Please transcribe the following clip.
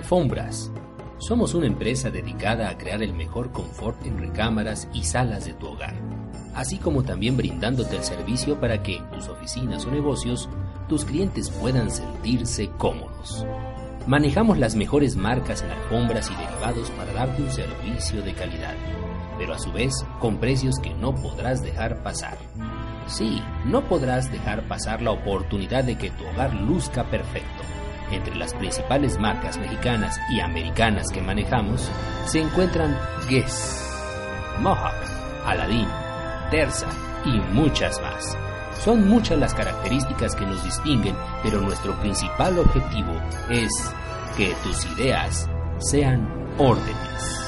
Alfombras. Somos una empresa dedicada a crear el mejor confort en recámaras y salas de tu hogar, así como también brindándote el servicio para que en tus oficinas o negocios tus clientes puedan sentirse cómodos. Manejamos las mejores marcas en alfombras y derivados para darte un servicio de calidad, pero a su vez con precios que no podrás dejar pasar. Sí, no podrás dejar pasar la oportunidad de que tu hogar luzca perfecto. Entre las principales marcas mexicanas y americanas que manejamos se encuentran Guess, Mohawk, Aladdin, Terza y muchas más. Son muchas las características que nos distinguen, pero nuestro principal objetivo es que tus ideas sean órdenes.